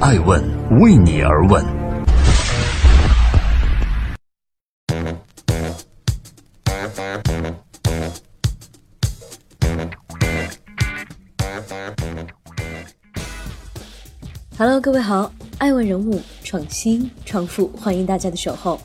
爱问为你而问。Hello，各位好，爱问人物创新创富，欢迎大家的守候。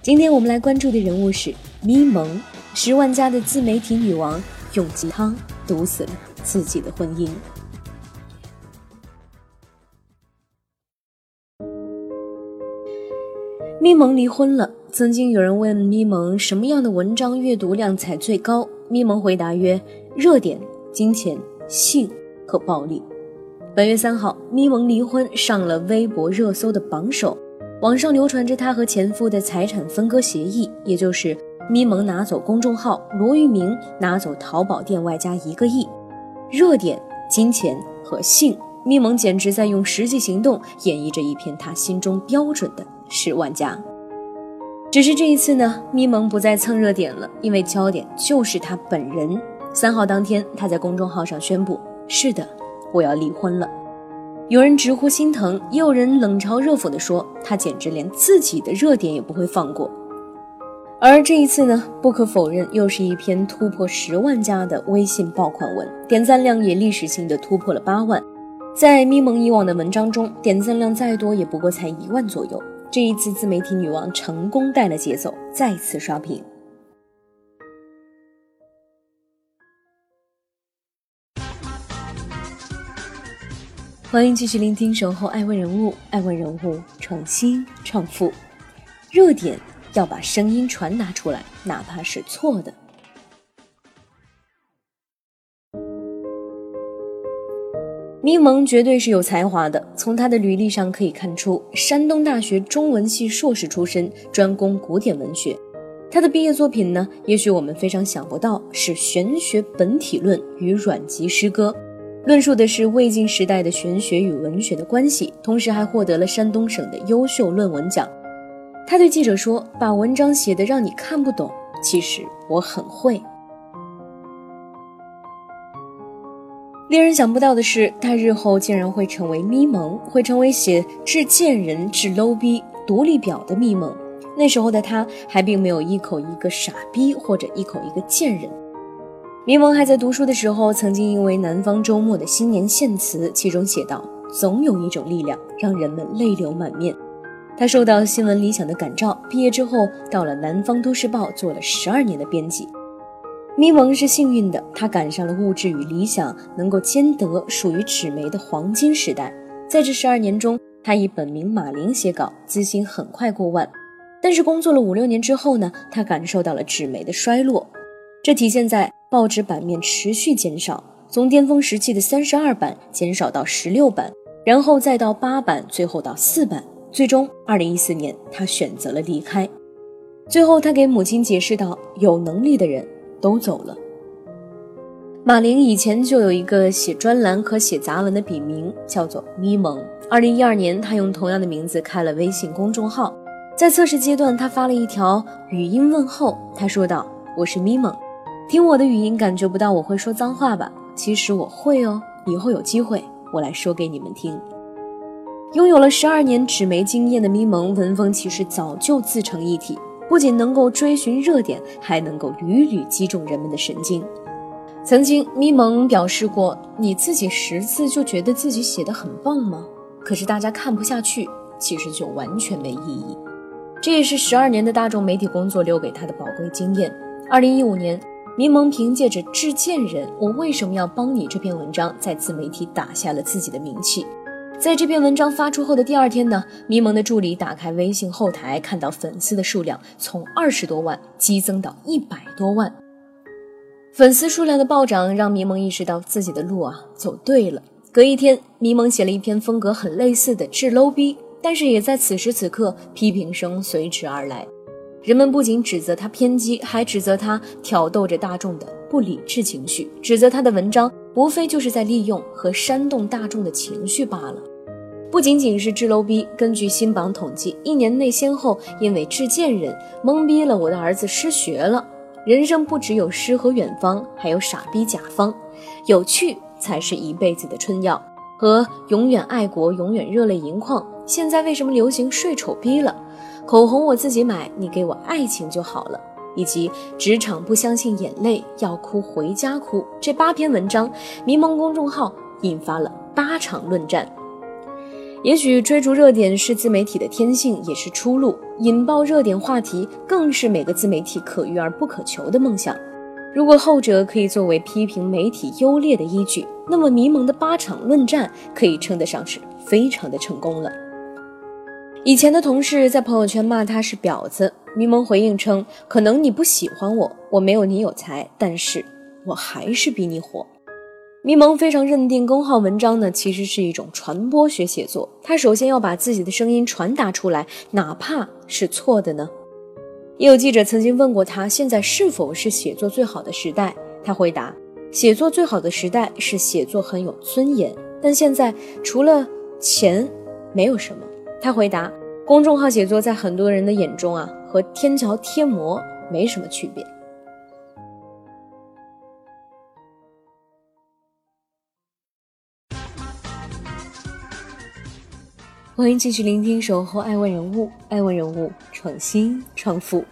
今天我们来关注的人物是咪蒙，十万加的自媒体女王，用鸡汤毒死了自己的婚姻。咪蒙离婚了。曾经有人问咪蒙什么样的文章阅读量才最高，咪蒙回答曰：热点、金钱、性和暴力。本月三号，咪蒙离婚上了微博热搜的榜首。网上流传着她和前夫的财产分割协议，也就是咪蒙拿走公众号，罗玉明拿走淘宝店外加一个亿。热点、金钱和性，咪蒙简直在用实际行动演绎着一篇她心中标准的十万加。只是这一次呢，咪蒙不再蹭热点了，因为焦点就是他本人。三号当天，他在公众号上宣布：“是的。”我要离婚了，有人直呼心疼，也有人冷嘲热讽地说他简直连自己的热点也不会放过。而这一次呢，不可否认又是一篇突破十万加的微信爆款文，点赞量也历史性的突破了八万。在咪蒙以往的文章中，点赞量再多也不过才一万左右。这一次，自媒体女王成功带了节奏，再次刷屏。欢迎继续聆听《守候爱问人物》，爱问人物创新创富，热点要把声音传达出来，哪怕是错的。咪蒙绝对是有才华的，从他的履历上可以看出，山东大学中文系硕士出身，专攻古典文学。他的毕业作品呢，也许我们非常想不到，是《玄学本体论与阮籍诗歌》。论述的是魏晋时代的玄学与文学的关系，同时还获得了山东省的优秀论文奖。他对记者说：“把文章写的让你看不懂，其实我很会。”令人想不到的是，他日后竟然会成为咪蒙，会成为写致贱人、致 low 逼、独立表的咪蒙。那时候的他还并没有一口一个傻逼或者一口一个贱人。咪蒙还在读书的时候，曾经因为南方周末的新年献词，其中写道：“总有一种力量让人们泪流满面。”他受到新闻理想的感召，毕业之后到了南方都市报做了十二年的编辑。咪蒙是幸运的，他赶上了物质与理想能够兼得，属于纸媒的黄金时代。在这十二年中，他以本名马林写稿，资薪很快过万。但是工作了五六年之后呢，他感受到了纸媒的衰落。这体现在报纸版面持续减少，从巅峰时期的三十二版减少到十六版，然后再到八版，最后到四版。最终，二零一四年，他选择了离开。最后，他给母亲解释道：“有能力的人都走了。”马玲以前就有一个写专栏和写杂文的笔名，叫做咪蒙。二零一二年，他用同样的名字开了微信公众号。在测试阶段，他发了一条语音问候，他说道：“我是咪蒙。”听我的语音，感觉不到我会说脏话吧？其实我会哦。以后有机会，我来说给你们听。拥有了十二年纸媒经验的咪蒙，文风其实早就自成一体，不仅能够追寻热点，还能够屡屡击中人们的神经。曾经，咪蒙表示过：“你自己识字就觉得自己写的很棒吗？可是大家看不下去，其实就完全没意义。”这也是十二年的大众媒体工作留给他的宝贵经验。二零一五年。咪蒙凭借着“致贱人，我为什么要帮你”这篇文章，在自媒体打下了自己的名气。在这篇文章发出后的第二天呢，迷蒙的助理打开微信后台，看到粉丝的数量从二十多万激增到一百多万。粉丝数量的暴涨，让迷蒙意识到自己的路啊走对了。隔一天，迷蒙写了一篇风格很类似的“致 low 逼”，但是也在此时此刻，批评声随之而来。人们不仅指责他偏激，还指责他挑逗着大众的不理智情绪，指责他的文章无非就是在利用和煽动大众的情绪罢了。不仅仅是智 low 逼，根据新榜统计，一年内先后因为致贱人懵逼了我的儿子失学了。人生不只有诗和远方，还有傻逼甲方，有趣才是一辈子的春药。和永远爱国、永远热泪盈眶。现在为什么流行睡丑逼了？口红我自己买，你给我爱情就好了。以及职场不相信眼泪，要哭回家哭。这八篇文章，迷蒙公众号引发了八场论战。也许追逐热点是自媒体的天性，也是出路。引爆热点话题，更是每个自媒体可遇而不可求的梦想。如果后者可以作为批评媒体优劣的依据，那么迷蒙的八场论战可以称得上是非常的成功了。以前的同事在朋友圈骂他是婊子，迷蒙回应称：“可能你不喜欢我，我没有你有才，但是我还是比你火。”迷蒙非常认定公号文章呢，其实是一种传播学写作。他首先要把自己的声音传达出来，哪怕是错的呢？也有记者曾经问过他，现在是否是写作最好的时代？他回答：写作最好的时代是写作很有尊严，但现在除了钱，没有什么。他回答：公众号写作在很多人的眼中啊，和天桥贴膜没什么区别。欢迎继续聆听《守候爱问人物》，爱问人物创新创富，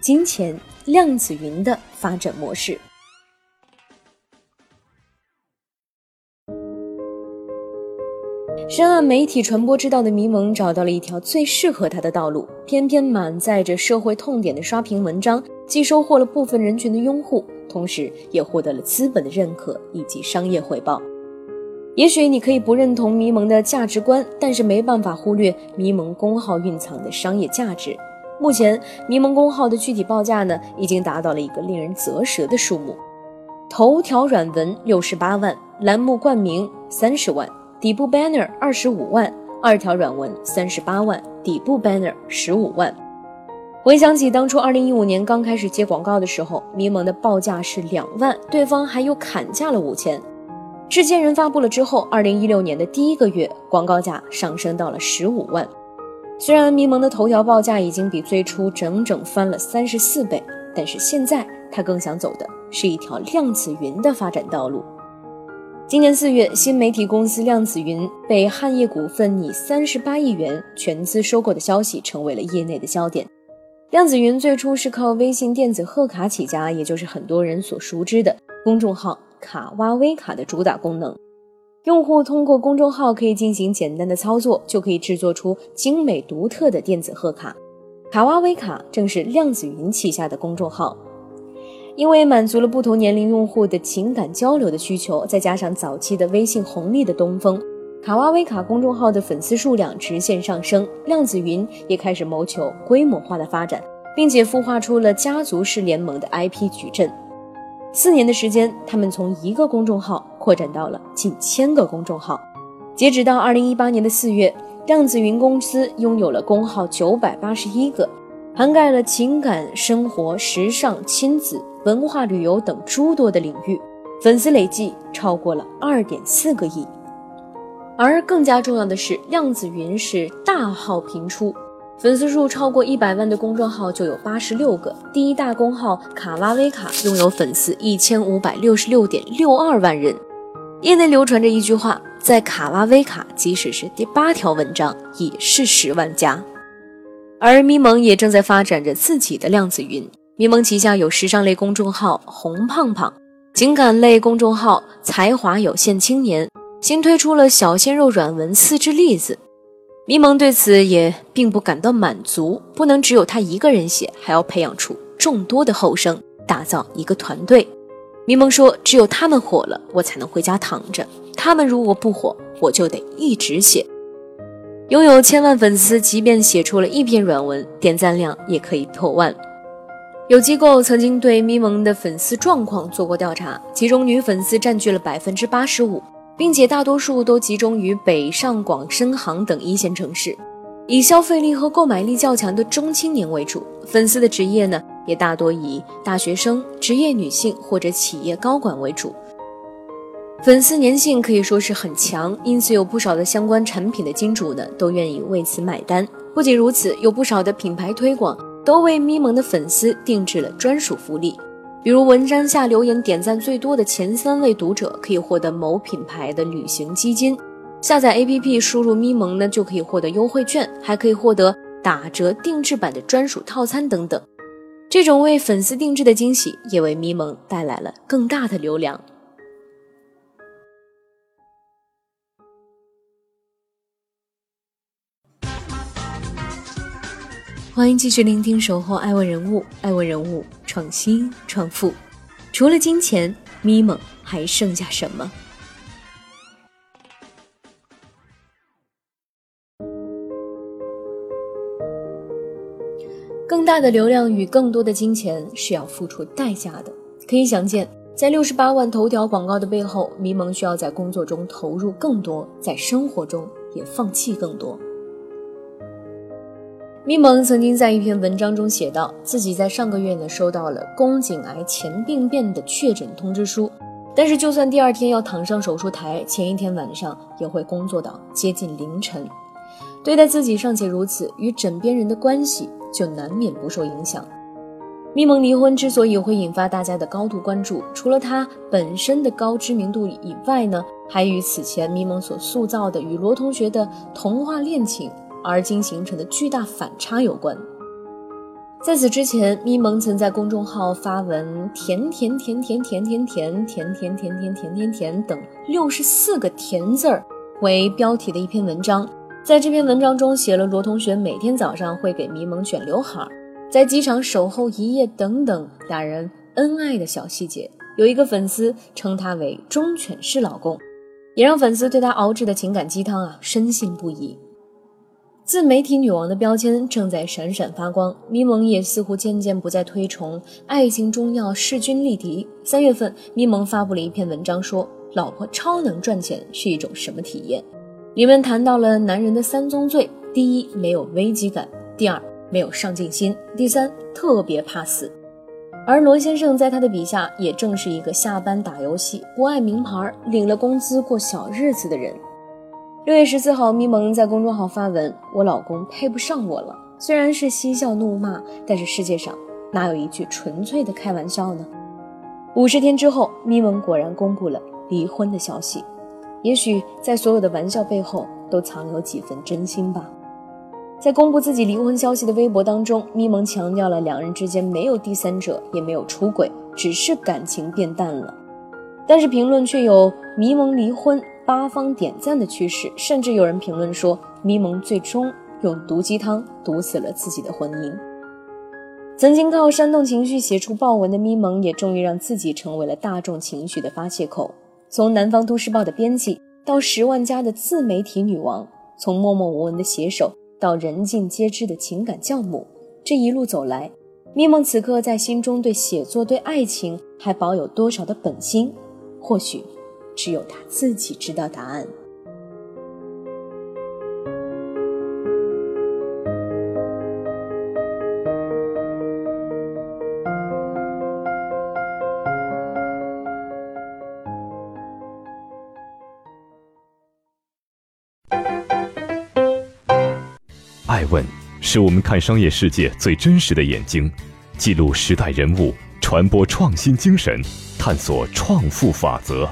金钱量子云的发展模式。深谙媒体传播之道的迷蒙找到了一条最适合他的道路，偏偏满载着社会痛点的刷屏文章，既收获了部分人群的拥护，同时也获得了资本的认可以及商业回报。也许你可以不认同迷蒙的价值观，但是没办法忽略迷蒙公号蕴藏的商业价值。目前，迷蒙公号的具体报价呢，已经达到了一个令人啧舌的数目：头条软文六十八万，栏目冠名三十万，底部 banner 二十五万，二条软文三十八万，底部 banner 十五万。回想起当初二零一五年刚开始接广告的时候，迷蒙的报价是两万，对方还又砍价了五千。制片人发布了之后，二零一六年的第一个月，广告价上升到了十五万。虽然迷蒙的头条报价已经比最初整整翻了三十四倍，但是现在他更想走的是一条量子云的发展道路。今年四月，新媒体公司量子云被汉业股份以三十八亿元全资收购的消息成为了业内的焦点。量子云最初是靠微信电子贺卡起家，也就是很多人所熟知的公众号。卡哇微卡的主打功能，用户通过公众号可以进行简单的操作，就可以制作出精美独特的电子贺卡。卡哇微卡正是量子云旗下的公众号，因为满足了不同年龄用户的情感交流的需求，再加上早期的微信红利的东风，卡哇微卡公众号的粉丝数量直线上升。量子云也开始谋求规模化的发展，并且孵化出了家族式联盟的 IP 矩阵。四年的时间，他们从一个公众号扩展到了近千个公众号。截止到二零一八年的四月，量子云公司拥有了公号九百八十一个，涵盖了情感、生活、时尚、亲子、文化旅游等诸多的领域，粉丝累计超过了二点四个亿。而更加重要的是，量子云是大号频出。粉丝数超过一百万的公众号就有八十六个，第一大公号卡哇微卡拥有粉丝一千五百六十六点六二万人。业内流传着一句话，在卡哇微卡，即使是第八条文章也是十万加。而咪蒙也正在发展着自己的量子云，咪蒙旗下有时尚类公众号红胖胖，情感类公众号才华有限青年，新推出了小鲜肉软文四只栗子。迷蒙对此也并不感到满足，不能只有他一个人写，还要培养出众多的后生，打造一个团队。迷蒙说：“只有他们火了，我才能回家躺着；他们如果不火，我就得一直写。拥有千万粉丝，即便写出了一篇软文，点赞量也可以破万。”有机构曾经对咪蒙的粉丝状况做过调查，其中女粉丝占据了百分之八十五。并且大多数都集中于北上广深杭等一线城市，以消费力和购买力较强的中青年为主。粉丝的职业呢，也大多以大学生、职业女性或者企业高管为主。粉丝粘性可以说是很强，因此有不少的相关产品的金主呢，都愿意为此买单。不仅如此，有不少的品牌推广都为咪蒙的粉丝定制了专属福利。比如文章下留言点赞最多的前三位读者可以获得某品牌的旅行基金，下载 APP 输入咪蒙呢，就可以获得优惠券，还可以获得打折定制版的专属套餐等等。这种为粉丝定制的惊喜，也为咪蒙带来了更大的流量。欢迎继续聆听《守候爱问人物》，爱问人物创新创富。除了金钱，咪蒙还剩下什么？更大的流量与更多的金钱是要付出代价的。可以想见，在六十八万头条广告的背后，咪蒙需要在工作中投入更多，在生活中也放弃更多。咪蒙曾经在一篇文章中写道，自己在上个月呢收到了宫颈癌前病变的确诊通知书，但是就算第二天要躺上手术台，前一天晚上也会工作到接近凌晨。对待自己尚且如此，与枕边人的关系就难免不受影响。咪蒙离婚之所以会引发大家的高度关注，除了他本身的高知名度以外呢，还与此前咪蒙所塑造的与罗同学的童话恋情。而今形成的巨大反差有关。在此之前，咪蒙曾在公众号发文“甜甜甜甜甜甜甜甜甜甜甜甜甜甜”等六十四个“甜”字儿为标题的一篇文章。在这篇文章中，写了罗同学每天早上会给咪蒙卷刘海，在机场守候一夜等等俩人恩爱的小细节。有一个粉丝称他为“忠犬式老公”，也让粉丝对他熬制的情感鸡汤啊深信不疑。自媒体女王的标签正在闪闪发光，咪蒙也似乎渐渐不再推崇爱情中要势均力敌。三月份，咪蒙发布了一篇文章，说老婆超能赚钱是一种什么体验？里面谈到了男人的三宗罪：第一，没有危机感；第二，没有上进心；第三，特别怕死。而罗先生在他的笔下，也正是一个下班打游戏、不爱名牌、领了工资过小日子的人。六月十四号，咪蒙在公众号发文：“我老公配不上我了。”虽然是嬉笑怒骂，但是世界上哪有一句纯粹的开玩笑呢？五十天之后，咪蒙果然公布了离婚的消息。也许在所有的玩笑背后，都藏有几分真心吧。在公布自己离婚消息的微博当中，咪蒙强调了两人之间没有第三者，也没有出轨，只是感情变淡了。但是评论却有咪蒙离婚。八方点赞的趋势，甚至有人评论说，咪蒙最终用毒鸡汤毒死了自己的婚姻。曾经靠煽动情绪写出爆文的咪蒙，也终于让自己成为了大众情绪的发泄口。从南方都市报的编辑，到十万加的自媒体女王，从默默无闻的写手，到人尽皆知的情感教母，这一路走来，咪蒙此刻在心中对写作、对爱情还保有多少的本心？或许。只有他自己知道答案。爱问是我们看商业世界最真实的眼睛，记录时代人物，传播创新精神，探索创富法则。